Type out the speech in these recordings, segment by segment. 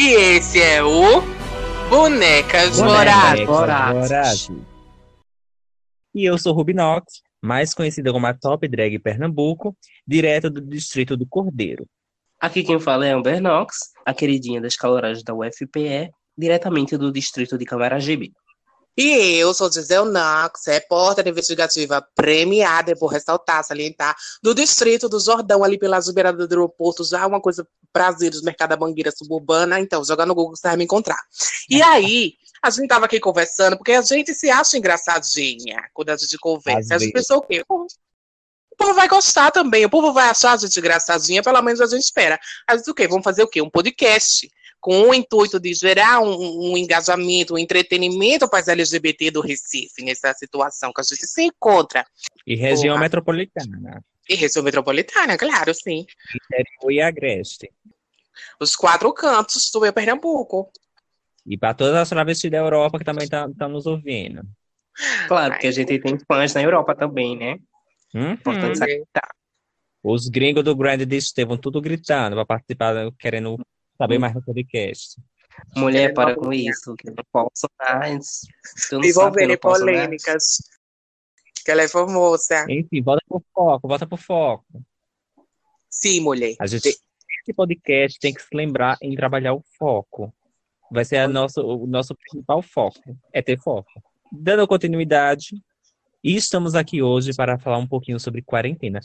E esse é o Bonecas Vorazes. Vorazes. E eu sou Rubinox, mais conhecida como a Top Drag Pernambuco, direto do distrito do Cordeiro. Aqui quem fala é Amber Knox, a queridinha das caloradas da UFPE, diretamente do distrito de Camaragibe. E eu sou Gisele Knox, repórter investigativa premiada, por ressaltar, salientar, do distrito do Jordão, ali pelas beiradas do aeroporto, já uma coisa prazer dos mercado da Mangueira Suburbana, então, joga no Google você vai me encontrar. E aí, a gente tava aqui conversando, porque a gente se acha engraçadinha quando a gente conversa. a gente pensou o quê? O povo vai gostar também, o povo vai achar a gente engraçadinha, pelo menos a gente espera. A gente o quê? Vamos fazer o quê? Um podcast com o intuito de gerar um, um engajamento, um entretenimento para as LGBT do Recife, nessa situação que a gente se encontra. E região Porra. metropolitana. E região metropolitana, claro, sim. Interior e agreste. Os quatro cantos do meu Pernambuco. E para todas as travestis da Europa que também estão tá, tá nos ouvindo. Claro, porque a gente tem fãs na Europa também, né? Hum, Importante hum. Os gringos do Grande Estevam tudo gritando para participar, querendo saber hum. mais no podcast. Mulher, para com isso, que eu não posso mais. Envolvendo polêmicas. Que ela é famosa. Enfim, volta pro foco, volta pro foco. Sim, mulher. A gente, esse podcast tem que se lembrar em trabalhar o foco. Vai ser a nosso, o nosso principal foco. É ter foco. Dando continuidade, e estamos aqui hoje para falar um pouquinho sobre quarentena.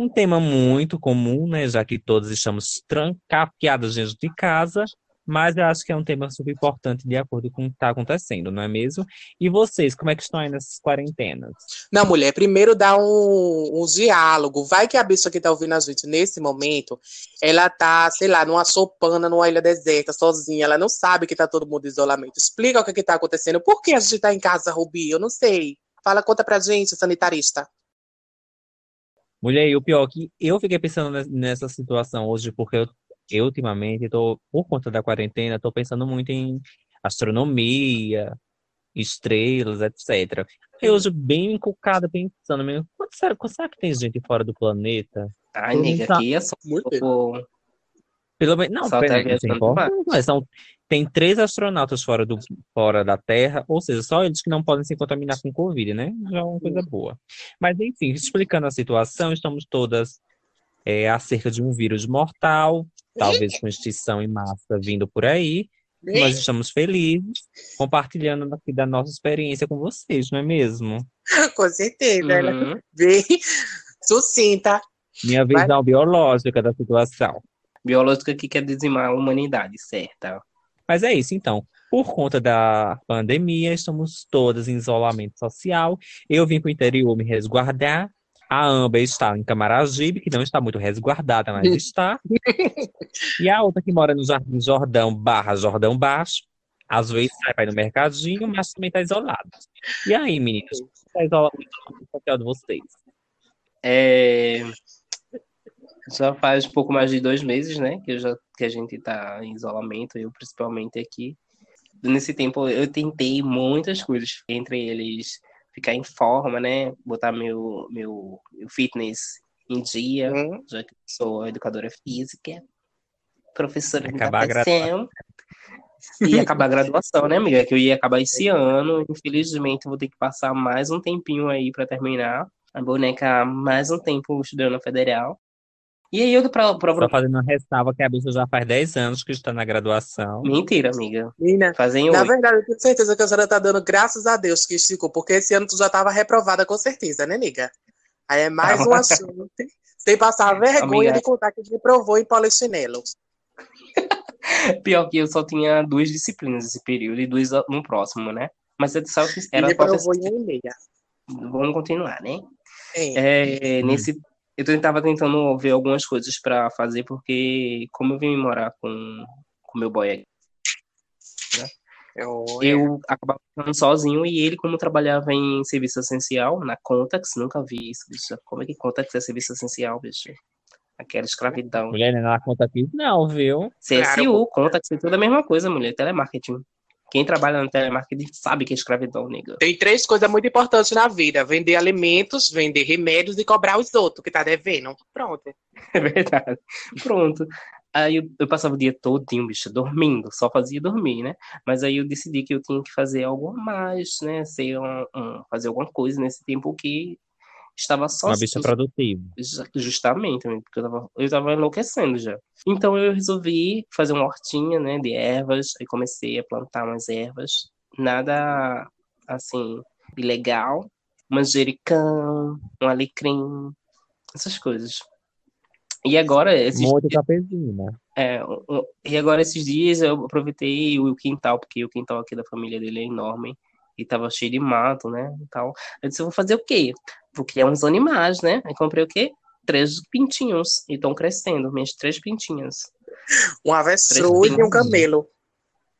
Um tema muito comum, né? Já que todos estamos trancafiados dentro de casa, mas eu acho que é um tema super importante de acordo com o que está acontecendo, não é mesmo? E vocês, como é que estão aí nessas quarentenas? Não, mulher, primeiro dá um, um diálogo. Vai que a bicha que tá ouvindo a gente nesse momento, ela tá, sei lá, numa sopana, numa ilha deserta, sozinha, ela não sabe que tá todo mundo em isolamento. Explica o que que tá acontecendo. Por que a gente tá em casa, Rubi? Eu não sei. Fala, conta pra gente, sanitarista. Mulher, e o pior é que eu fiquei pensando nessa situação hoje, porque eu, eu ultimamente, tô, por conta da quarentena, estou pensando muito em astronomia, estrelas, etc. Eu hoje bem encucada pensando, mesmo, será, será que tem gente fora do planeta? Ai, nega, aqui é só muito. Pelo menos, não, Só pera, tá são, tem três astronautas fora, do, fora da Terra, ou seja, só eles que não podem se contaminar com Covid, né? Já é uma coisa boa. Mas, enfim, explicando a situação, estamos todas é, acerca de um vírus mortal, talvez com extinção em massa vindo por aí. Nós estamos felizes compartilhando aqui da nossa experiência com vocês, não é mesmo? Com certeza, é uhum. bem sucinta. Minha visão Vai. biológica da situação biológica que quer dizimar a humanidade, certo? Mas é isso, então. Por conta da pandemia, estamos todas em isolamento social. Eu vim para o interior me resguardar. A Amber está em Camaragibe, que não está muito resguardada, mas está. e a outra que mora no Jardim Jordão, barra Jordão Baixo. Às vezes sai para ir no mercadinho, mas também está isolado. E aí, meninas? Está isolado o social de vocês? É, já faz um pouco mais de dois meses, né? Que, já, que a gente tá em isolamento, eu principalmente aqui. Nesse tempo eu tentei muitas coisas, entre eles ficar em forma, né? Botar meu, meu, meu fitness em dia, uhum. já que sou educadora física, professora de natação. E acabar a graduação, né, amiga? Que eu ia acabar esse ano. Infelizmente, vou ter que passar mais um tempinho aí para terminar. A boneca mais um tempo estudando na federal. E aí eu pra, pra... Só fazendo uma ressalva que a bicha já faz 10 anos que está na graduação. Mentira, amiga. Menina, Fazem na 8. verdade, eu tenho certeza que a senhora tá dando graças a Deus que esticou, porque esse ano tu já tava reprovada com certeza, né, amiga? Aí é mais um assunto. Sem passar vergonha amiga. de contar que reprovou em polichinelo. Pior que eu só tinha duas disciplinas nesse período e duas no próximo, né? Mas você sabe que era... E reprovou em meia. Vamos continuar, né? É, é, nesse eu estava tentando ver algumas coisas para fazer, porque como eu vim morar com o meu boy aqui, né? Eu, eu acabava ficando sozinho e ele, como trabalhava em serviço essencial, na Contax, nunca vi isso, bicho. Como é que Contax é serviço essencial, bicho? Aquela escravidão. Mulher, não é na Contax, não, viu? CSU, claro. Contax, é tudo a mesma coisa, mulher. Telemarketing. Quem trabalha no telemarketing sabe que é escravidão, nega. Tem três coisas muito importantes na vida: vender alimentos, vender remédios e cobrar os outros que tá devendo. Pronto. É verdade. Pronto. Aí eu, eu passava o dia todinho, bicho, dormindo, só fazia dormir, né? Mas aí eu decidi que eu tinha que fazer algo a mais, né? Ser um, um- fazer alguma coisa nesse tempo que estava só Uma bicha produtiva. Ju- Justamente, porque eu tava, eu tava enlouquecendo já. Então eu resolvi fazer uma hortinha, né, de ervas. Aí comecei a plantar umas ervas. Nada, assim, ilegal. Manjericão, um alecrim, essas coisas. E agora, esses Muito campesina. é, o- o- e agora esses dias eu aproveitei o quintal, porque o quintal aqui da família dele é enorme e tava cheio de mato, né, e tal. Eu disse, eu vou fazer o quê? Vou criar uns animais, né? Aí comprei o quê? Três pintinhos e estão crescendo, minhas três pintinhas. Um avestruz e um camelo.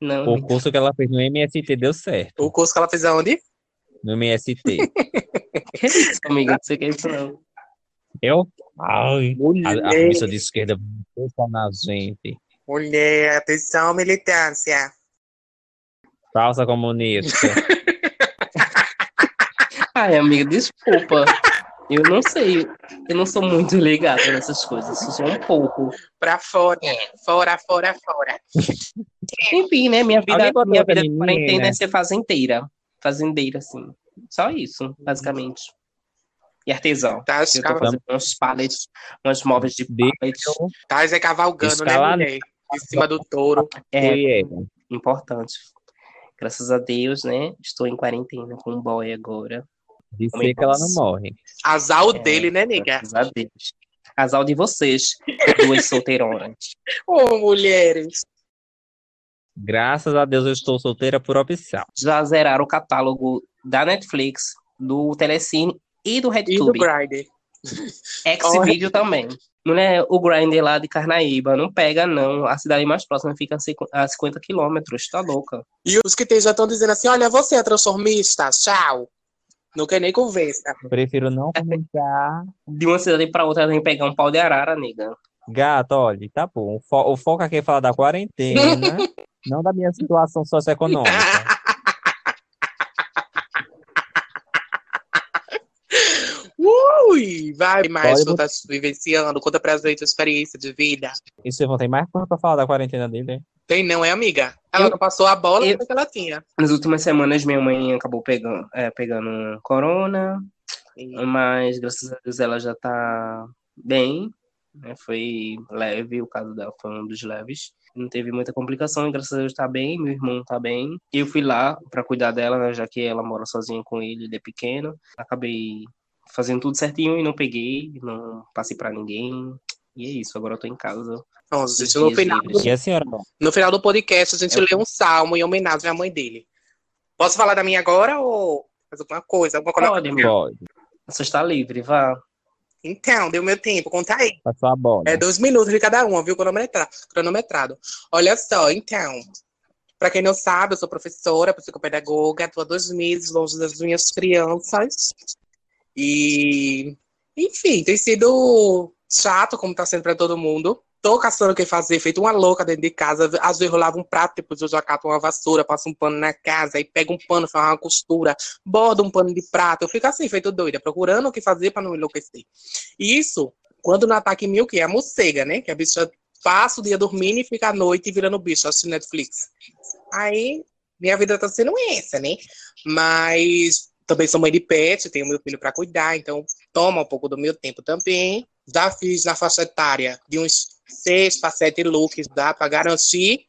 Não, O curso que ela fez no MST deu certo. O curso que ela fez aonde? No MST. que isso, amiga? Não sei o que é isso, não. Eu? Ai, a, a bicha de esquerda pensou na gente. mulher, atenção, militância. Falsa comunista. Ai, amiga, desculpa. Eu não sei. Eu não sou muito ligada nessas coisas. Eu sou um pouco. Pra fora, fora, fora, fora. Enfim, né? Minha vida, minha vida de quarentena é ser fazendeira. Fazendeira, assim. Só isso, basicamente. E artesão. Tá, Eu tô fazendo uns pallets, uns móveis de pallets. tá Zé cavalgando, Escalar- né, mulher? Em cima do touro. É É, importante. Graças a Deus, né? Estou em quarentena com um boy agora. De ser que ela não morre. Azar É. dele, né, nega? Graças a Deus. Casal de vocês, duas solteironas. Ô, mulheres. Graças a Deus eu estou solteira por opção. Já zeraram o catálogo da Netflix, do Telecine e do E do RedTube. Grindr. Xvideo também. Mulher, o Grindr lá de Carnaíba, não pega não. A cidade mais próxima fica a 50 quilômetros, tá louca. E os que tem já estão dizendo assim: olha, você é transformista, tchau. Não quer nem conversa. Prefiro não comentar. De uma cidade pra outra tem que pegar um pau de arara, nega. Gato, olha, tá bom. O, fo o foco aqui é falar da quarentena, não da minha situação socioeconômica. Ui, vai tu tá vivenciando, conta pra gente a experiência de vida. E você tem mais coisa pra falar da quarentena dele? Tem não, é amiga? Ela Eu- não passou a bola eu- porque ela tinha. Nas últimas semanas, minha mãe acabou pegando, é, pegando corona, mas graças a Deus ela já tá bem. né? Foi leve, o caso dela foi um dos leves. Não teve muita complicação e graças a Deus tá bem, meu irmão tá bem. Eu fui lá pra cuidar dela, né, já que ela mora sozinha com ele, ele é pequeno. Acabei fazendo tudo certinho e não peguei, não passei pra ninguém. E é isso, agora eu tô em casa. Nossa, gente, no final, livres. E a senhora? no final do podcast, a gente Eu- lê um salmo em homenagem à mãe dele. Posso falar da minha agora ou fazer alguma coisa? Alguma coisa? Pode. Pode. Você está livre, vá. Então, deu meu tempo, conta aí. Passou a bola. É dois minutos de cada uma, viu? Cronometra- Cronometrado. Olha só, então. Pra quem não sabe, eu sou professora, psicopedagoga, estou há dois meses longe das minhas crianças. E, enfim, tem sido chato, como tá sendo pra todo mundo. Tô caçando o que fazer, feito uma louca dentro de casa. Às vezes eu lavo um prato, depois eu já cato uma vassoura, passo um pano na casa, aí pego um pano, faço uma costura, bordo um pano de prato. Eu fico assim, feito doida, procurando o que fazer pra não enlouquecer. E isso, quando no ataque mil, que é a morcega, né? Que a bicha passa o dia dormindo e fica à noite virando bicho, assistindo Netflix. Aí, minha vida tá sendo essa, né? Mas também sou mãe de pet, tenho meu filho para cuidar, então toma um pouco do meu tempo também. Já fiz na faixa etária de uns seis para sete looks, dá para garantir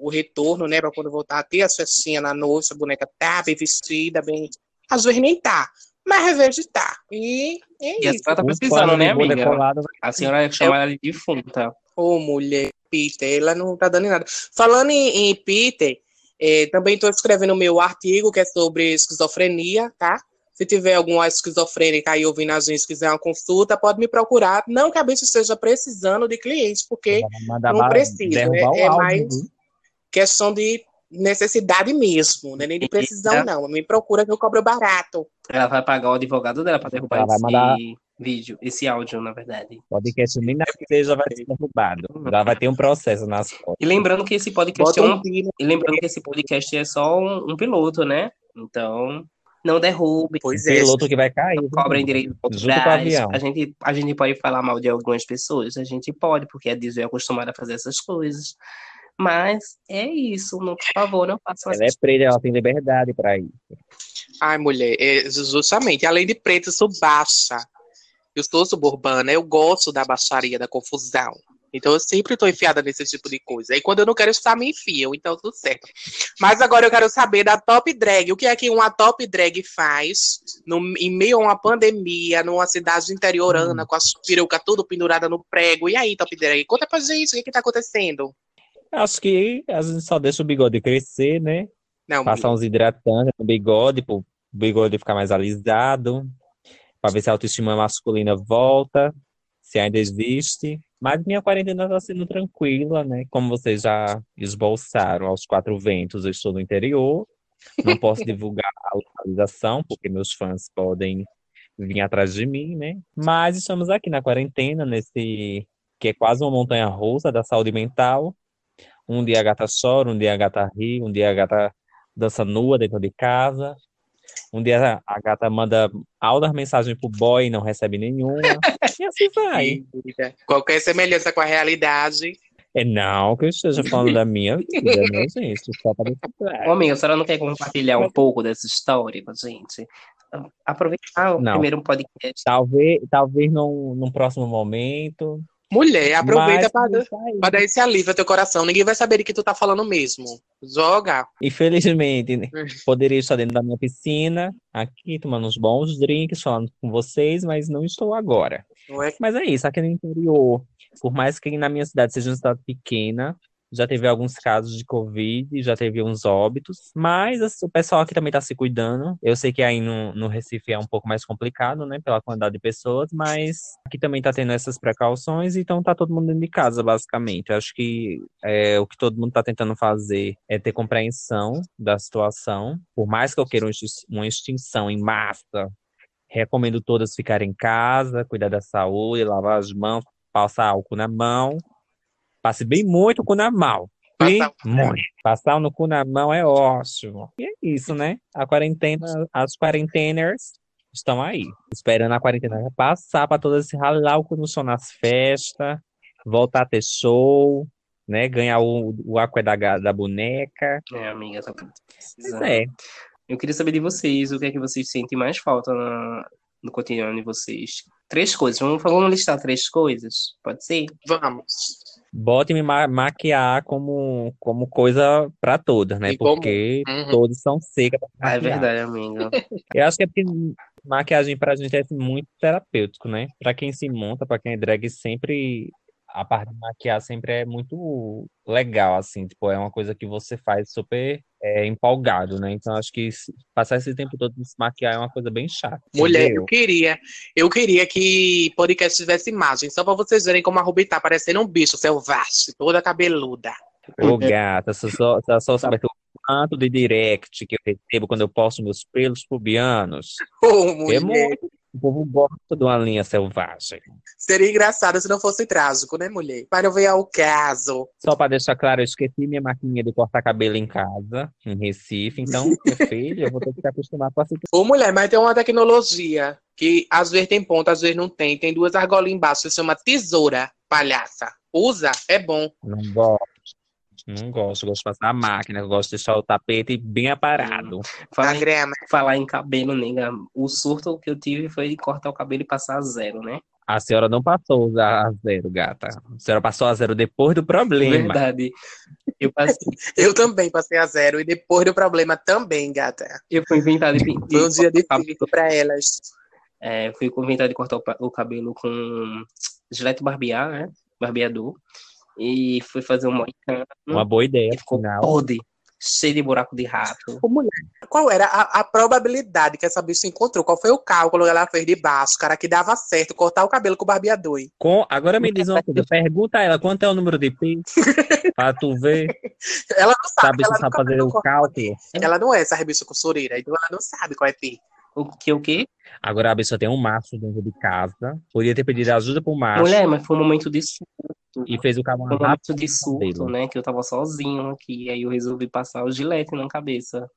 o retorno, né? Para quando voltar a ter as festinhas na noite, a boneca tá bem vestida, bem. Às vezes nem tá, mas às vezes tá. E é E a senhora tá precisando, né, amiga? colado vai- A senhora chama ela de defunta. Ô, mulher, Peter, ela não tá dando em nada. Falando em, em Peter, eh, também estou escrevendo o meu artigo, que é sobre esquizofrenia, tá? Se tiver alguma esquizofrênica aí ouvindo a gente, quiser uma consulta, pode me procurar. Não que a gente esteja precisando de clientes, porque não precisa, derrubar é- é áudio, mais- viu? questão de necessidade mesmo, não é nem de precisão, Eita. não. Me procura que eu cobro barato. Ela vai pagar o advogado dela pra derrubar Ela vai esse mandar- vídeo, esse áudio, na verdade. podcast nem na seja vai ser derrubado. Já vai ter um processo nas costas. E lembrando que esse podcast Bota é um um, e lembrando que esse podcast é só um, um piloto, né? Então, não derrube, Pois é. Piloto que vai cair. não cobrem direito Junto com o avião. A gente, a gente pode falar mal de algumas pessoas, a gente pode, porque a Disney é acostumada a fazer essas coisas. Mas é isso, não, por favor, não façam Ela é essas preta, ela tem liberdade pra ir. Ai, mulher, é, justamente, além de preta, eu sou baixa. Eu sou suburbana, eu gosto da baixaria, da confusão. Então eu sempre tô enfiada nesse tipo de coisa. E quando eu não quero estar, me enfiam, então tudo certo. Mas agora eu quero saber da top drag. O que é que uma top drag faz no- em meio a uma pandemia, numa cidade interiorana, com as perucas tudo pendurada no prego? E aí, top drag? Conta pra gente o que, que tá acontecendo. Acho que a gente só deixa o bigode crescer, né? Não, Passar uns hidratantes no bigode, pro bigode ficar mais alisado, pra ver se a autoestima masculina volta, se ainda existe. Mas minha quarentena tá sendo tranquila, né? Como vocês já esboçaram aos quatro ventos, eu estou no interior. Não posso divulgar a localização, porque meus fãs podem vir atrás de mim, né? Mas estamos aqui na quarentena, nesse que é quase uma montanha russa da saúde mental. Um dia a gata chora, um dia a gata ri, um dia a gata dança nua dentro de casa. Um dia a gata manda altas mensagens pro boy e não recebe nenhuma. E assim vai. Qualquer semelhança com a realidade. É não que eu esteja falando da minha vida, né, gente? Só para amiga, a senhora não quer compartilhar um pouco dessa história com a gente? Aproveitar o Não. primeiro podcast. Talvez, talvez num, num próximo momento. Mulher, aproveita para dar esse alívio ao teu coração. Ninguém vai saber de que tu tá falando mesmo. Joga. Infelizmente, né? poderia estar dentro da minha piscina, aqui tomando uns bons drinks, falando com vocês, mas não estou agora. Não é? Mas é isso, aqui no interior, por mais que na minha cidade seja uma cidade pequena, já teve alguns casos de Covid, já teve uns óbitos, mas assim, o pessoal aqui também está se cuidando. Eu sei que aí no, no Recife é um pouco mais complicado, né, pela quantidade de pessoas, mas aqui também está tendo essas precauções, então tá todo mundo dentro de casa, basicamente. Eu acho que é, o que todo mundo está tentando fazer é ter compreensão da situação, por mais que eu queira uma extin- uma extinção em massa. Recomendo todas ficarem em casa, cuidar da saúde, lavar as mãos, passar álcool na mão. Passe bem muito o cu na mão. Bem Passar- muito. Passar no cu na mão é ótimo. E é isso, né? A quarentena, as quarenteners estão aí, esperando a quarentena passar para todas se ralar o cu no chão nas festas, voltar a ter show, né? Ganhar o, o aqua da, da boneca. É, amiga, tá Pois precisando. é. Eu queria saber de vocês, o que é que vocês sentem mais falta na- no cotidiano de vocês? Três coisas. Vamos, vamos listar três coisas? Pode ser? Vamos. Bote me ma maquiar como, como coisa para todas, né? E como- Porque Uhum. todas são secas Ah, é verdade, amiga. Eu acho que é porque maquiagem pra gente é muito terapêutico, né? Pra quem se monta, pra quem é drag, sempre a parte de maquiar sempre é muito legal, assim, tipo, é uma coisa que você faz super é, empolgado, né? Então acho que passar esse tempo todo se maquiar é uma coisa bem chata, Mulher, eu entendeu? queria. Eu queria que podcast tivesse imagem, só pra vocês verem como a Ruby tá parecendo um bicho selvagem, toda cabeluda. Ô, gata, eu só, eu só soubesse o quanto de direct que eu recebo quando eu posto meus pelos pubianos, Ô, é muito. O povo gosta de uma linha selvagem. Seria engraçado se não fosse trágico, né, mulher? Para ver ao caso. Só para deixar claro, eu esqueci minha maquininha de cortar cabelo em casa, em Recife. Então, meu filho, eu vou ter que se acostumar com a situação. Ô, mulher, mas tem uma tecnologia que às vezes tem ponta, às vezes não tem. Tem duas argolas embaixo, se chama tesoura, palhaça. Usa, é bom. Não gosto. Não gosto. Gosto de passar a máquina. Gosto de deixar o tapete bem aparado. Falar em, grama. falar em cabelo, nega. O surto que eu tive foi de cortar o cabelo e passar a zero, né? A senhora não passou a usar a zero, gata. A senhora passou a zero depois do problema. Verdade. Eu passei, Eu também passei a zero e depois do problema também, gata. eu fui inventar de, Foi um dia difícil pra elas. É, fui inventar de cortar o, o cabelo com gilete barbear, né? Barbeador. E fui fazer um moicano. Uma boa ideia, E ficou afinal. podre, cheio de buraco de rato. Qual era a, a probabilidade que essa bicha encontrou? Qual foi o cálculo que ela fez de baixo, cara, que dava certo cortar o cabelo com o barbeador? Com... Agora me diz uma coisa. Pergunta a ela quanto é o número de pi. Pra tu ver. Ela não sabe, Sabe, ela sabe fazer mandou o cálculo. Ela não é essa bicha costureira, então ela não sabe qual é pi. O que, o quê? Agora a pessoa tem um maço dentro de casa. Podia ter pedido ajuda pro maço. Mulher, mas foi um momento de surto. E fez o cabelo Foi um momento de surto, né? Que eu tava sozinho aqui. Aí eu resolvi passar o gilete na cabeça.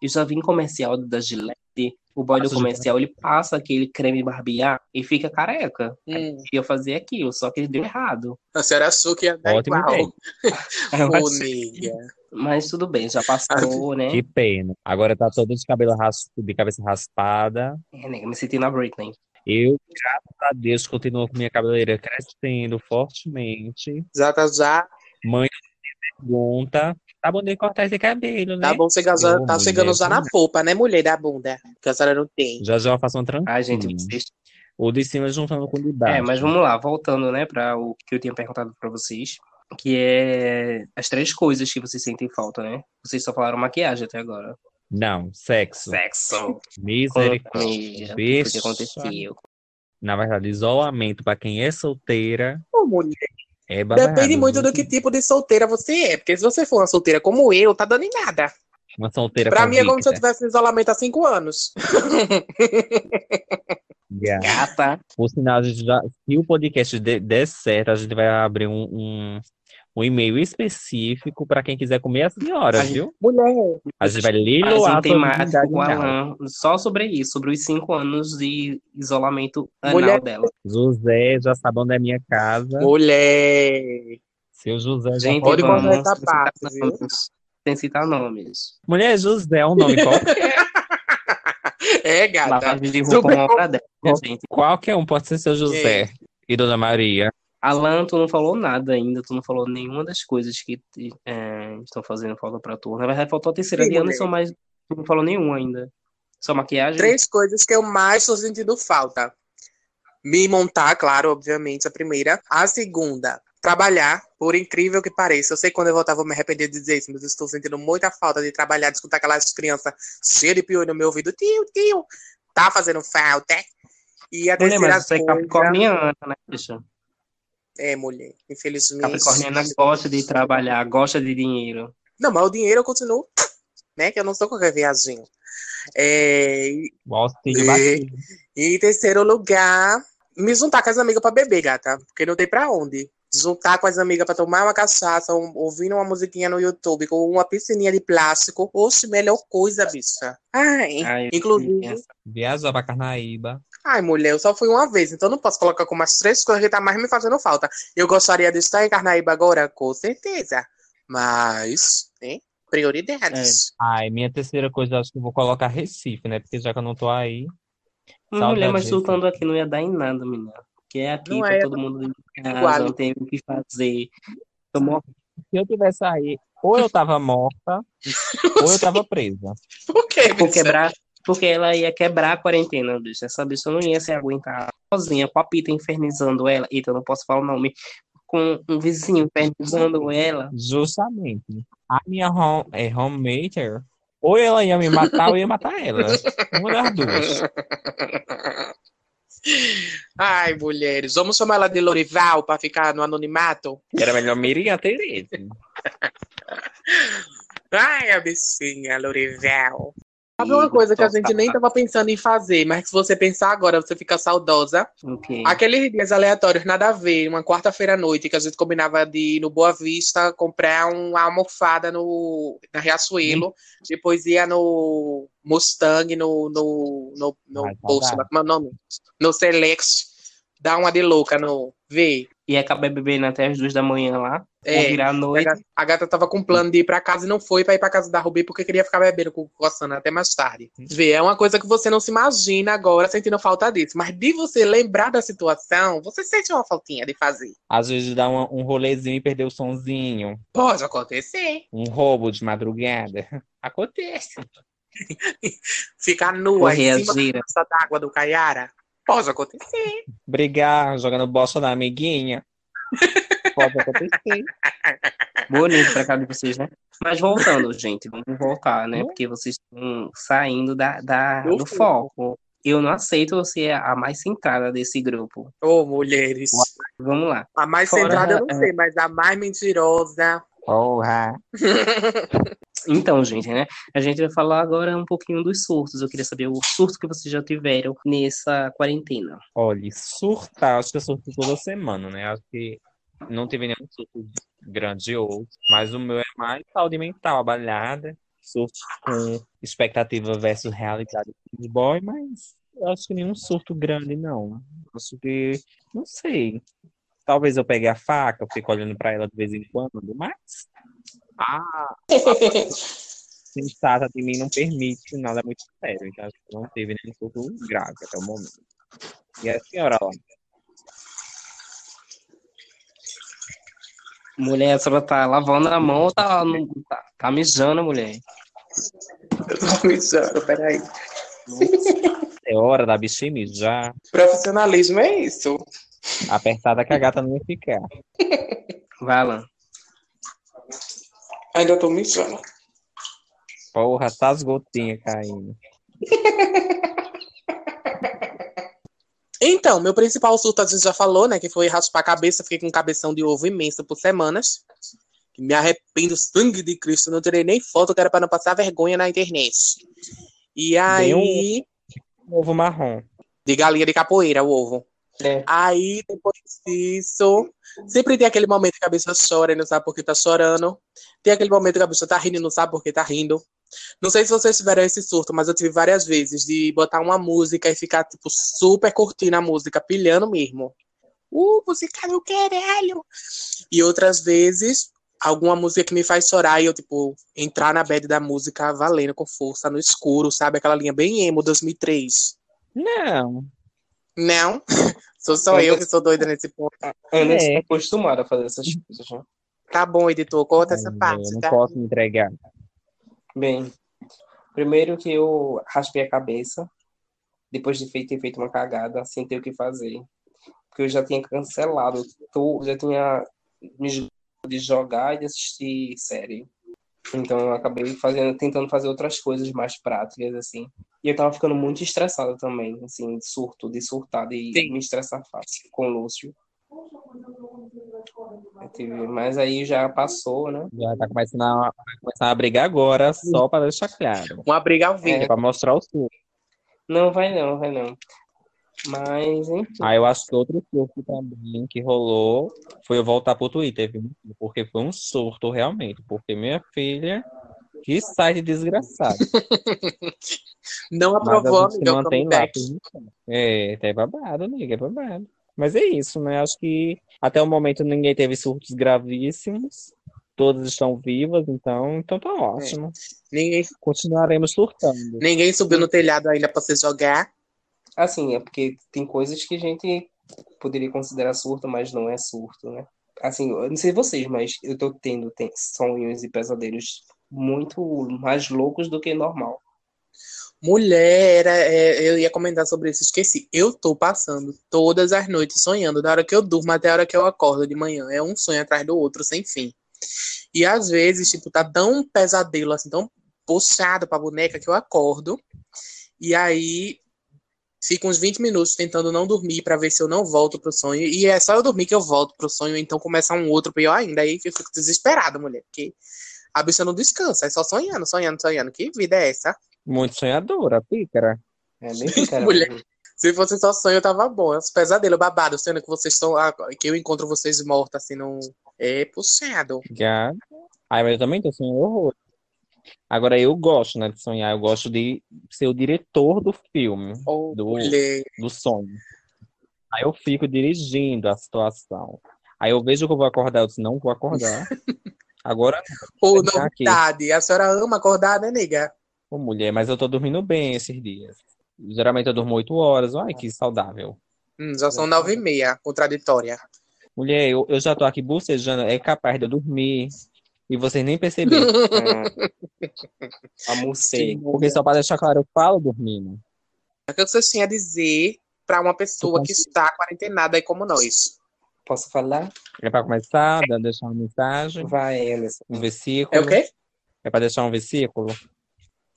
Eu já vi em comercial da Gillette o boy do comercial, ele passa aquele creme barbear e fica careca. Hum, ia fazer aquilo, só que ele deu errado. a senhora achou que ia dar Ótimo igual. Eu Ô, nega. Mas tudo bem, já passou, né? Que pena. Agora tá todo de cabelo ras... de cabeça raspada. É, né? Me senti na Britney. Eu, graças a Deus, continuo com minha cabeleira crescendo fortemente. Já tá já. Mãe pergunta, tá bom de cortar esse cabelo, né? Tá bom, Ô, tá chegando já na polpa, né, mulher da bunda? Que a senhora não tem. Já já eu faço uma tranquila. Ai, gente, vocês O de cima juntando com o de baixo. É, mas vamos lá, voltando, né, para o que eu tinha perguntado para vocês, que é as três coisas que vocês sentem falta, né? Vocês só falaram maquiagem até agora. Não, sexo. Sexo. Misericórdia. O que aconteceu? Na verdade, isolamento pra quem é solteira Ô, mulher, é babado. depende muito do que tipo de solteira você é. Porque se você for uma solteira como eu, tá dando em nada. Uma solteira Pra mim é como se eu convicta. tivesse em isolamento há cinco anos. Yeah. Gata. Por sinal, a gente já, se o podcast de- der certo, a gente vai abrir um, um, um e-mail específico para quem quiser comer a senhora, A gente- viu? Mulher, A gente vai a sua temático virgindade com o. Alan só sobre isso, sobre os cinco anos de isolamento anal Mulher- dela. José já sabe onde é minha casa. mulher. Seu José já Gente, Pode vamos, essa sem citar parte. Sem citar nomes. Mulher, José é um nome qualquer. É, gata. Lavagem de roupa uma obra dela, né, gente? Qualquer um pode ser seu José. E Dona Maria. Alan, tu não falou nada ainda, tu não falou nenhuma das coisas que é, estão fazendo falta pra tu. Na verdade, faltou a terceira Sim, de. Anderson, mas tu não falou nenhuma ainda. Só maquiagem? Três coisas que eu mais tô sentindo falta. Me montar, claro, obviamente, a primeira. A segunda, trabalhar, por incrível que pareça. Eu sei que quando eu voltar vou me arrepender de dizer isso, mas estou sentindo muita falta de trabalhar, de escutar aquelas crianças cheias de piolho no meu ouvido. Tio, tio, tá fazendo falta? é? E a Mulher, terceira mas você é coisa... capricorniana, né, bicha? É, mulher, infelizmente. Capricorniana gosta de trabalhar, gosta de dinheiro. Não, mas o dinheiro eu continuo, né? Que eu não sou qualquer viazinho. É, e- O auxílio E- em terceiro lugar, me juntar com as amigas pra beber, gata. Porque não tem pra onde. Juntar com as amigas pra tomar uma cachaça, um- ouvindo uma musiquinha no YouTube com uma piscininha de plástico. Oxe, melhor coisa, bicha. Ai, Ai, inclusive. Viajar pra Carnaíba. Ai, mulher, eu só fui uma vez, então não posso colocar como as três coisas que tá mais me fazendo falta. Eu gostaria de estar em Carnaíba agora, com certeza. Mas, né? Prioridades. Ai, minha terceira coisa, acho que eu vou colocar Recife, né? Porque já que eu não tô aí. Mulher, mas soltando aqui não ia dar em nada, menina. Porque é aqui, Não tá é, todo mundo em casa, igual. não tem o que fazer. Tô morrendo. Se eu tivesse aí, ou eu tava morta, ou eu tava presa. Por quê, Por bicha? quebrar, porque ela ia quebrar a quarentena, bicho. Essa bicha não ia se aguentar sozinha, com a Pita infernizando ela. Eita, eu não posso falar o nome. Com um vizinho infernizando ela. Justamente. A minha home, é, homemaker, ou ela ia me matar, ou eu ia matar ela. Uma das duas. Ai, mulheres, vamos chamar ela de Lorival pra ficar no anonimato? Era melhor Miriam Tereza. Ai, a bichinha, Lorival. Sabe uma coisa que a gente nem tava pensando em fazer, mas que se você pensar agora, você fica saudosa? Ok. Aqueles dias aleatórios, nada a ver, uma quarta-feira à noite, que a gente combinava de ir no Boa Vista comprar uma almofada no, na Riachuelo, depois ia no Mustang, no, no, no, no saudade. como é o nome? No Select, dar uma de louca no V. E acabar bebendo até as duas da manhã lá. É, ou virar a A noite. gata, a gata tava com plano de ir pra casa e não foi pra ir pra casa da Rubi porque queria ficar bebendo com coçando até mais tarde. Vê, é uma coisa que você não se imagina agora sentindo falta disso. Mas de você lembrar da situação, você sente uma faltinha de fazer. Às vezes dá um, um rolezinho e perder o sonzinho. Pode acontecer. Um roubo de madrugada. Acontece. Ficar nua Correr em a cima da d'água do Caiara. Pode acontecer. Brigar, jogando bosta na amiguinha. Pode acontecer. Bonito pra cá de vocês, né? Mas voltando, gente, vamos voltar, né? Porque vocês estão saindo da, da, Do do foco. Eu não aceito ser a mais centrada desse grupo. Ô, mulheres. Vamos lá. A mais Fora- centrada eu não sei, mas a mais mentirosa. Porra. Então, gente, né? A gente vai falar agora um pouquinho dos surtos. Eu queria saber o surto que vocês já tiveram nessa quarentena. Olha, surtar, acho que eu surto toda semana, né? Acho que não teve nenhum surto grandioso, mas o meu é mais saúde mental, abalhada. surto com expectativa versus realidade de boy, mas eu acho que nenhum surto grande, não. Acho que, não sei. Talvez eu pegue a faca, fico olhando pra ela de vez em quando, mas a sensata de mim não permite nada muito sério. Então não teve nenhum surto grave até o momento. E a senhora lá? Mulher, a senhora tá lavando a mão ou tá, no- tá, tá mijando, mulher? Eu tô mijando, peraí. É hora da bichinha mijar. Profissionalismo é isso. Apertada que a gata não ia ficar. Vai, Alan. Ainda tô mijando. Porra, tá as gotinhas caindo. Então, meu principal surto a gente já falou, né? Que foi raspar a cabeça, fiquei com um cabeção de ovo imenso por semanas. Me arrependo, sangue de Cristo, não tirei nem foto, que era pra não passar vergonha na internet. E aí, Ovo marrom. de galinha de capoeira, o ovo. É. Aí, depois disso, sempre tem aquele momento que a cabeça chora e não sabe por que tá chorando. Tem aquele momento que a pessoa tá rindo e não sabe por que tá rindo. Não sei se vocês tiveram esse surto, mas eu tive várias vezes de botar uma música e ficar, tipo, super curtindo a música, pilhando mesmo. Uh, música do caralho! E outras vezes, alguma música que me faz chorar e eu, tipo, entrar na bed da música valendo com força, no escuro, sabe? Aquela linha bem emo 2003. Não. Não, sou só eu que sou doida nesse ponto. Ana É. é acostumada a fazer essas coisas, né? Tá bom, editor, corta essa parte, eu não tá? posso me entregar. Bem, primeiro que eu raspei a cabeça, depois de feito, ter feito uma cagada, sem ter o que fazer. Porque eu já tinha cancelado, tu- já tinha me de jogar e de assistir série. Então eu acabei fazendo, tentando fazer outras coisas mais práticas, assim. E eu tava ficando muito estressado também, assim, de surto, de surtar, de Sim. me estressar fácil com o Lúcio. Mas aí já passou, né? Já tá começando a, começar a brigar agora, só para deixar claro. Uma briga ao vivo. É pra mostrar o surto. Não, vai não, vai não. Mas, enfim. Aí eu acho que outro surto também que rolou foi eu voltar pro Twitter, viu? Porque foi um surto realmente. Porque minha filha, que site desgraçado. Não Mas aprovou, a gente se amiga, mantém lá. É, tá babado, amiga, é babado. Mas é isso, né? Acho que até o momento ninguém teve surtos gravíssimos. Todas estão vivas, então, então tá ótimo. Ninguém, Continuaremos surtando. ninguém subiu no telhado ainda pra você jogar. Assim, é porque tem coisas que a gente poderia considerar surto, mas não é surto, né? Assim, eu não sei vocês, mas eu tô tendo sonhos e pesadelos muito mais loucos do que normal. Mulher, é, eu ia comentar sobre isso, esqueci. Eu tô passando todas as noites sonhando, da hora que eu durmo até a hora que eu acordo de manhã. É um sonho atrás do outro, sem fim. E às vezes, tipo, tá tão pesadelo, assim, tão puxado pra boneca que eu acordo. E aí fico uns 20 minutos tentando não dormir pra ver se eu não volto pro sonho. E é só eu dormir que eu volto pro sonho, então começa um outro pior ainda. Aí eu fico desesperada, mulher, porque a bicha não descansa, é só sonhando, sonhando, sonhando. Que vida é essa? Muito sonhadora, pícara. É pícara. Mulher. Se fosse só sonho, tava bom. Os pesadelos, babado, sendo que vocês estão. Que eu encontro vocês mortos, assim, não. É puxado. Já. Ai, mas eu também tô sonhando horror. Agora eu gosto, né, de sonhar. Eu gosto de ser o diretor do filme, Oh, do, mulher. do sonho. Aí eu fico dirigindo a situação. Aí eu vejo que eu vou acordar, eu disse, não vou acordar. Agora, Ô, aqui. novidade. A senhora ama acordar, né, nega? ô mulher, mas eu tô dormindo bem esses dias. Geralmente eu durmo oito horas. Ai, que saudável. Hum, já são nove e meia, contraditória. Mulher, eu, eu já tô aqui bocejando, é capaz de eu dormir e vocês nem perceberem. A morcego. Porque só pra deixar claro, eu falo dormindo. O que vocês tinham a dizer pra uma pessoa que está quarentenada aí como nós? Posso falar? É pra começar, deixar uma mensagem, Vai, Anderson. um versículo. É o quê? É pra deixar um versículo?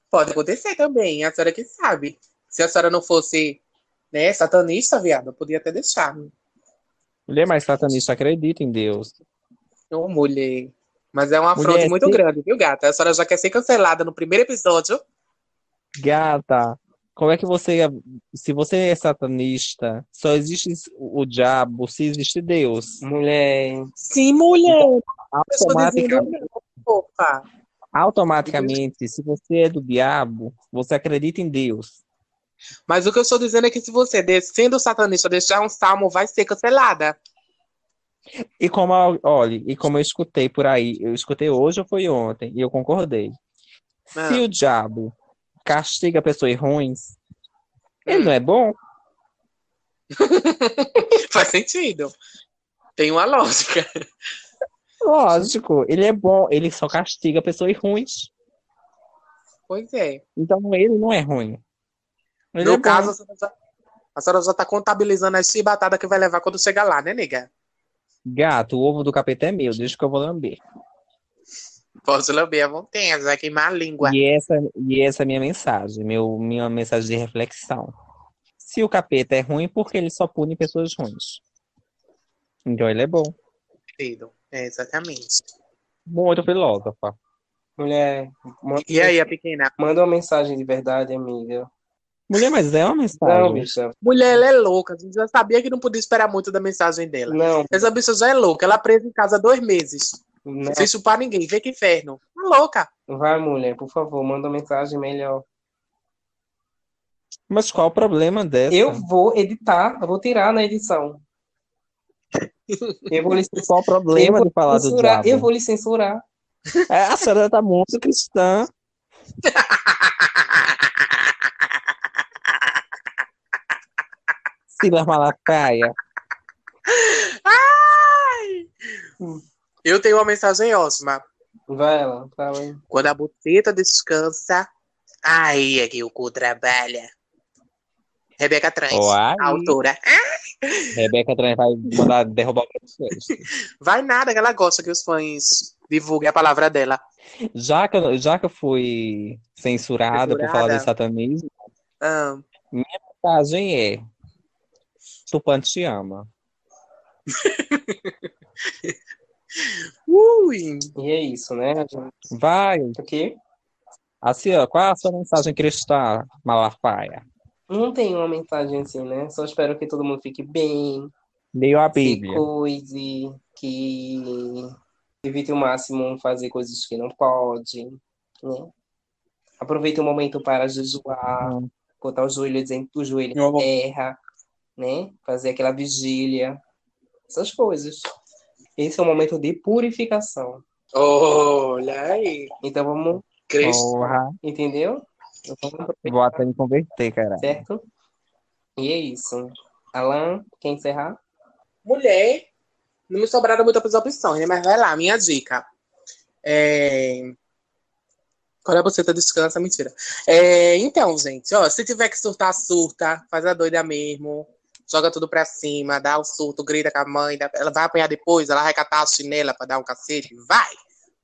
Pode acontecer também, a senhora que sabe. Se a senhora não fosse, né, satanista, viado, eu podia até deixar. Mulher, mas satanista acredita em Deus. Ô, mulher. Mas é uma afronta Mulher, muito se- grande, viu, gata? A senhora já quer ser cancelada no primeiro episódio. Gata, como é que você. Se você é satanista, só existe o diabo se existe Deus. Mulher. Sim, mulher. Estou Automaticamente, opa. Automaticamente, se você é do diabo, você acredita em Deus. Mas o que eu estou dizendo é que se você, sendo satanista, deixar um salmo, vai ser cancelada. E como, eu- olha, e como eu escutei por aí, eu escutei hoje ou foi ontem, e eu concordei. Ah. Se o diabo castiga pessoas ruins, ele Hum. não é bom? Faz sentido. Tem uma lógica. Lógico, ele é bom, ele só castiga pessoas ruins. Pois é. Então ele não é ruim. Ele no é bom. caso, a senhora já- a senhora já tá contabilizando as chibatadas que vai levar quando chegar lá, né, nega? Gato, o ovo do capeta é meu, deixa que eu vou lamber. Posso lamber à vontade, vai queimar a língua. E essa, e essa é a minha mensagem, meu, minha mensagem de reflexão. Se o capeta é ruim, por que ele só pune pessoas ruins? Então ele é bom. Querido. É, exatamente. Muito filósofa. Mulher, manda, E aí, a pequena? manda uma mensagem de verdade, amiga. Mulher, mas é uma Não, mensagem. bicha. Mulher, ela é louca. A gente já sabia que não podia esperar muito da mensagem dela. Não, Essa bicha já é louca. Ela presa em casa há dois meses. Não. Sem chupar ninguém. Vê que inferno. Tá louca. Vai, mulher, por favor, manda uma mensagem melhor. Mas qual o problema dessa? Eu vou editar, eu vou tirar na edição. Eu vou lhe Qual o problema de falar do diabo? Eu vou lhe censurar. É, a senhora tá muito cristã. Silas Malafaia. Ai! Eu tenho uma mensagem ótima. Vai lá, fala aí. Quando a buceta descansa, aí é que o cu trabalha. Rebeca Trans, Uai. a autora. Rebeca também vai mandar derrubar o. Vai nada que ela gosta que os fãs divulguem a palavra dela. Já que, eu- já que eu fui censurada por falar Censurada? de satanismo, Ah, a mensagem é: Tupã te ama. ui! E é isso, né? Vai. O quê? Assim, ó, qual é a sua mensagem cristã, Malafaia? Não tem uma mensagem assim, né? Só espero que todo mundo fique bem, Leio a se Bíblia. cuide, que evite o máximo fazer coisas que não pode, né? Aproveite o momento para jejuar, Hum. botar o joelho do joelho em terra, né? Fazer aquela vigília, essas coisas. Esse é um momento de purificação. Olha aí. Então vamos, Cristo. Porra, entendeu? Então, vou até me converter, cara. certo? E é isso. Alan, quer encerrar? Mulher, não me sobraram muitas opções, né? Mas vai lá, minha dica. É... Quando a buceta descansa, mentira. É, Então, gente, ó, se tiver que surtar, surta. Faz a doida mesmo. Joga tudo pra cima, dá o surto, grita com a mãe. dá- Ela vai apanhar depois, ela vai catar a chinela pra dar um cacete? Vai!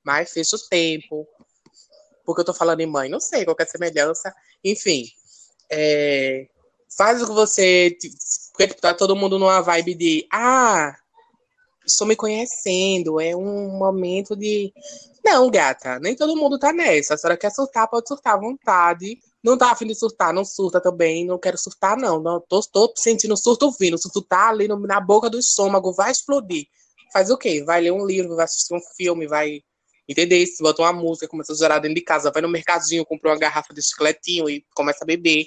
Mas fecha o tempo. Porque eu tô falando em mãe, não sei qual que é semelhança. Enfim, é, faz o que você. Porque tá todo mundo numa vibe de. Ah, estou me conhecendo. É um momento de. Não, gata, nem todo mundo tá nessa. A senhora quer surtar, pode surtar à vontade. Não tá afim de surtar, não surta também. Não quero surtar, não. não tô, tô sentindo surto vindo. O surto tá ali no- na boca do estômago, vai explodir. Faz o quê? Vai ler um livro, vai assistir um filme, vai. Entender? Se bota uma música, começa a gerar dentro de casa, vai no mercadinho, compra uma garrafa de chicletinho e começa a beber.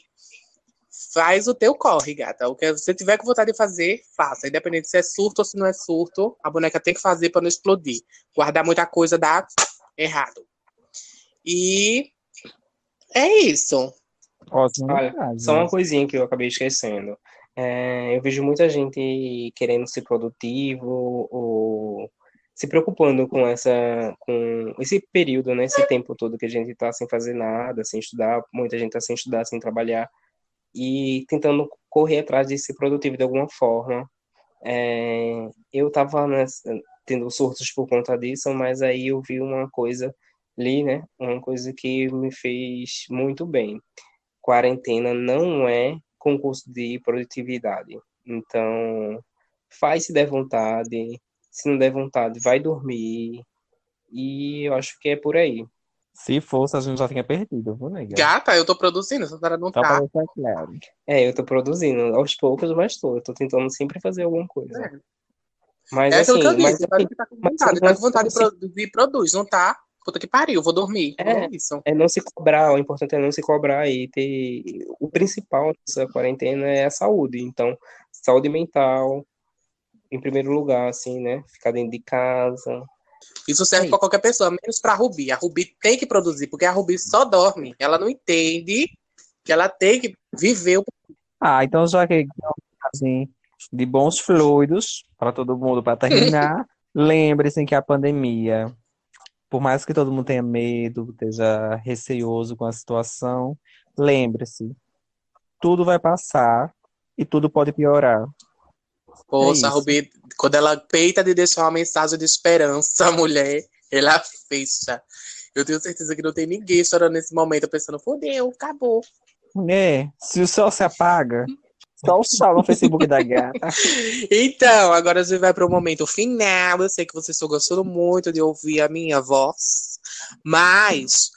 Faz o teu corre, gata. O que você tiver com vontade de fazer, faça. Independente se é surto ou se não é surto, a boneca tem que fazer para não explodir. Guardar muita coisa dá errado. E é isso. Ótima Olha, mensagem. Só uma coisinha que eu acabei esquecendo. É, eu vejo muita gente querendo ser produtivo ou se preocupando com essa, com esse período, né, esse tempo todo que a gente está sem fazer nada, sem estudar, muita gente está sem estudar, sem trabalhar e tentando correr atrás de ser produtivo de alguma forma. É, eu estava tendo surtos por conta disso, mas aí eu vi uma coisa ali, né, uma coisa que me fez muito bem quarentena não é concurso de produtividade. Então, faz se der vontade, se não der vontade, vai dormir. E eu acho que é por aí. Se fosse, a gente já tinha perdido, viu, nega? Gata, eu tô produzindo, essa senhora não tá. deixar claro. É, eu tô produzindo, aos poucos, mas tô. Eu tô tentando sempre fazer alguma coisa. É. Mas É aquilo assim, que eu mas disse, assim, ficar com mas vontade. assim, Tá com vontade de assim- produzir, produz. Não tá? Puta que pariu, vou dormir. É, é isso. É não se cobrar, o importante é não se cobrar e ter. O principal dessa quarentena é a saúde. Então, saúde mental, em primeiro lugar, assim, né? Ficar dentro de casa. Isso serve é para qualquer pessoa, menos para a Rubi. A Rubi tem que produzir, porque a Rubi só dorme. Ela não entende que ela tem que viver o. Ah, então já que assim, de bons fluidos para todo mundo para terminar, lembre-se que a pandemia, por mais que todo mundo tenha medo, esteja receoso com a situação, lembre-se, tudo vai passar e tudo pode piorar. Poxa, é Rubi, quando ela peita de deixar uma mensagem de esperança, mulher, ela fecha. Eu tenho certeza que não tem ninguém chorando nesse momento, pensando, fodeu, acabou. É, se o sol se apaga, só o sol no Facebook da gata. Então, agora a gente vai para o momento final. Eu sei que vocês estão gostando muito de ouvir a minha voz, mas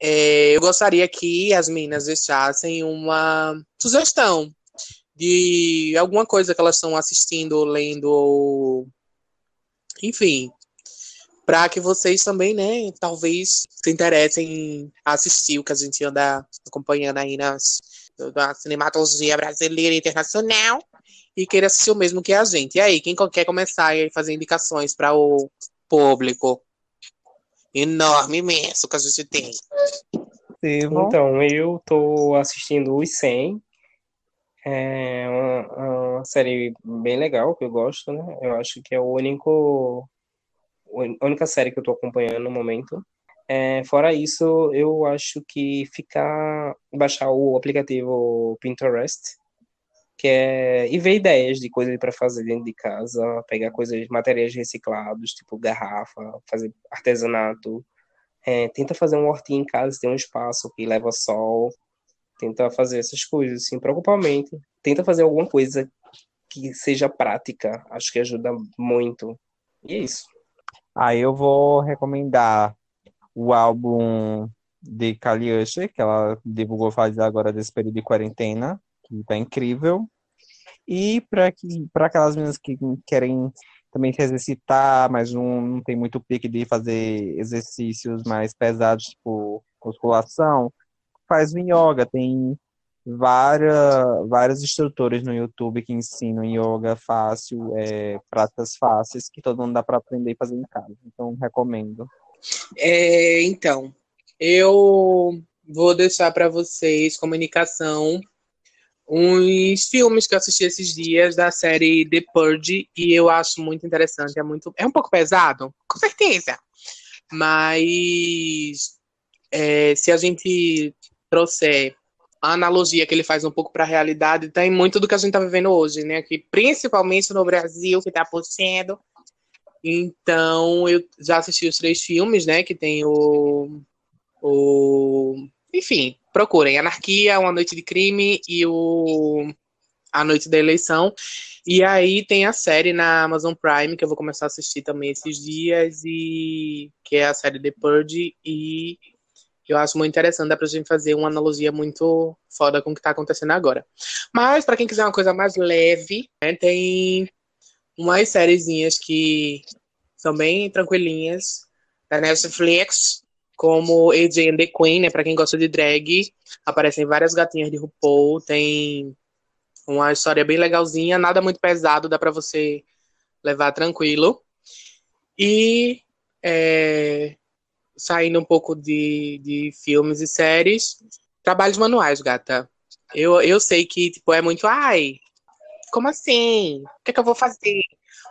é, eu gostaria que as meninas deixassem uma sugestão de alguma coisa que elas estão assistindo, lendo, enfim, para que vocês também, né, talvez se interessem em assistir o que a gente anda acompanhando aí nas, na cinematologia brasileira e internacional e queira assistir o mesmo que a gente. E aí, quem quer começar a fazer indicações para o público enorme, imenso que a gente tem? Então, eu tô assistindo os 100. É uma, uma série bem legal que eu gosto, né? Eu acho que é o único a única série que eu tô acompanhando no momento. É, fora isso, eu acho que ficar baixar o aplicativo Pinterest, que é e ver ideias de coisas para fazer dentro de casa, pegar coisas, materiais reciclados, tipo garrafa, fazer artesanato. É, tenta fazer um hortinho em casa, tem um espaço que leva sol. Tenta fazer essas coisas, assim, preocupamente. Tenta fazer alguma coisa que seja prática. Acho que ajuda muito. E é isso. Aí eu vou recomendar o álbum de Kali Usher, que ela divulgou faz agora desse período de quarentena, que tá incrível. E para que, aquelas meninas que querem também se exercitar, mas não, não tem muito pique de fazer exercícios mais pesados, tipo musculação, faz o yoga. Tem várias, vários instrutores no YouTube que ensinam yoga fácil, é, práticas fáceis, que todo mundo dá para aprender e fazer em casa. Então, recomendo. É, então, eu vou deixar para vocês comunicação uns filmes que eu assisti esses dias da série The Purge e eu acho muito interessante, é muito é um pouco pesado, com certeza. Mas é, se a gente trouxer a analogia que ele faz um pouco para a realidade tem muito do que a gente está vivendo hoje, né? Que principalmente no Brasil, que está puxando. Então, eu já assisti os três filmes, né? Que tem o. o enfim, procurem: Anarquia, Uma Noite de Crime e o. A Noite da Eleição. E aí tem a série na Amazon Prime, que eu vou começar a assistir também esses dias, e que é a série The Purge, e eu acho muito interessante, dá pra gente fazer uma analogia muito foda com o que tá acontecendo agora. Mas, para quem quiser uma coisa mais leve, né, tem umas sériezinhas que são bem tranquilinhas, da Netflix, como AJ and the Queen, né, pra quem gosta de drag. Aparecem várias gatinhas de RuPaul, tem uma história bem legalzinha, nada muito pesado, dá pra você levar tranquilo. E é, saindo um pouco de, de filmes e séries, trabalhos manuais, gata. Eu, eu sei que, tipo, é muito, ai, como assim? O que, é que eu vou fazer?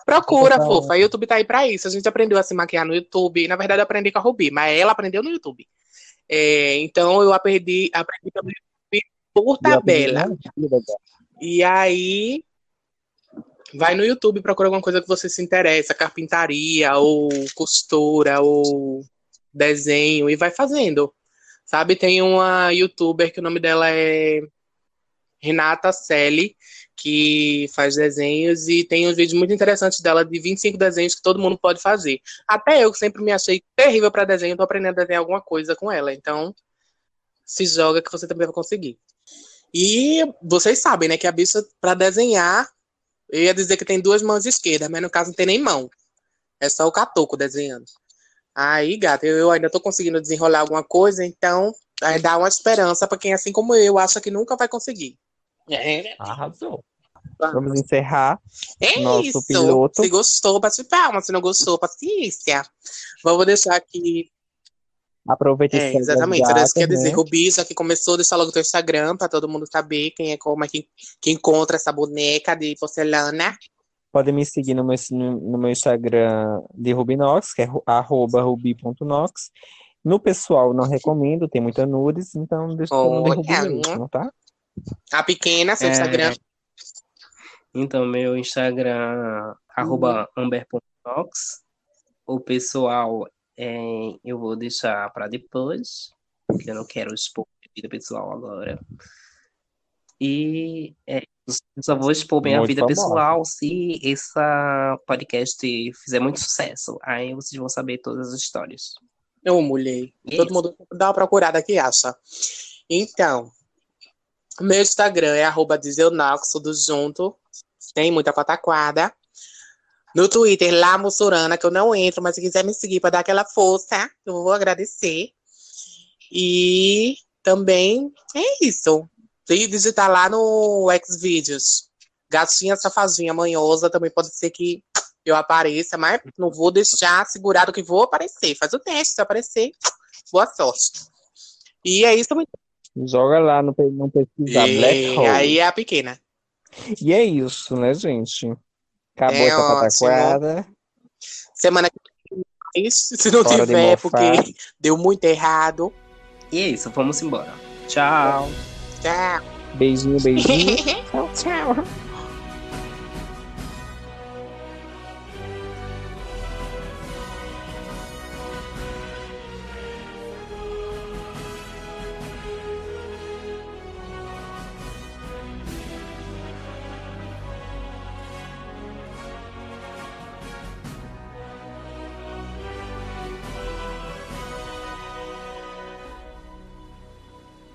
Procura, então, fofa. O YouTube tá aí pra isso. A gente aprendeu a se maquiar no YouTube. Na verdade, eu aprendi com a Rubi, mas ela aprendeu no YouTube. É, então, eu aprendi, aprendi pelo YouTube por tabela. E aí, vai no YouTube, procura alguma coisa que você se interessa, carpintaria, ou costura, ou desenho e vai fazendo. Sabe, tem uma youtuber que o nome dela é Renata Selle, que faz desenhos e tem uns vídeos muito interessantes dela de 25 desenhos que todo mundo pode fazer. Até eu, que sempre me achei terrível para desenho, tô aprendendo a desenhar alguma coisa com ela. Então, se joga que você também vai conseguir. E vocês sabem, né, que a bicha para desenhar, eu ia dizer que tem duas mãos esquerdas, mas no caso não tem nem mão. É só o catoco desenhando. Aí, gata, eu ainda tô conseguindo desenrolar alguma coisa, então aí dá uma esperança pra quem, assim como eu, acha que nunca vai conseguir. Arrasou. Vamos encerrar É nosso isso. piloto. Se gostou, bate palma. Se não gostou, paciência. Vamos deixar aqui. Aproveita e É, exatamente. Isso quer dizer, né? Rubi, já que começou, deixa logo teu Instagram pra todo mundo saber quem é como é que, que encontra essa boneca de porcelana. Podem me seguir no meu, no meu Instagram de Rubinox, que é arroba rubi.nox. No pessoal, não recomendo, tem muita nudes, então deixa todo mundo de Rubi mesmo, tá? A pequena, seu É. Instagram. Então, meu Instagram, arroba amber.nox. O pessoal, é, eu vou deixar para depois, porque eu não quero expor minha vida pessoal agora. E é, eu só vou expor minha Muito vida famosa. pessoal se essa podcast fizer muito sucesso. Aí vocês vão saber todas as histórias. Eu mulher. Isso. Todo mundo dá uma procurada aqui, acha. Então, meu Instagram é arroba tudo junto. Tem muita pataquada. No Twitter, lá Mussurana, que eu não entro, mas se quiser me seguir para dar aquela força, eu vou agradecer. E também é isso. Se digitar lá no Xvideos, gatinha safadinha manhosa, também pode ser que eu apareça, mas não vou deixar segurado que vou aparecer. Faz o teste, se aparecer, boa sorte. E é isso também. Joga lá no, pe- no pesquisar Black E Hole. aí é a pequena. E é isso, né, gente? Acabou É essa pataquada. Semana que vem, se não Hora de tiver, porque deu muito errado. E é isso, vamos embora. Tchau. Tchau. Beijinho, beijinho. tchau, tchau.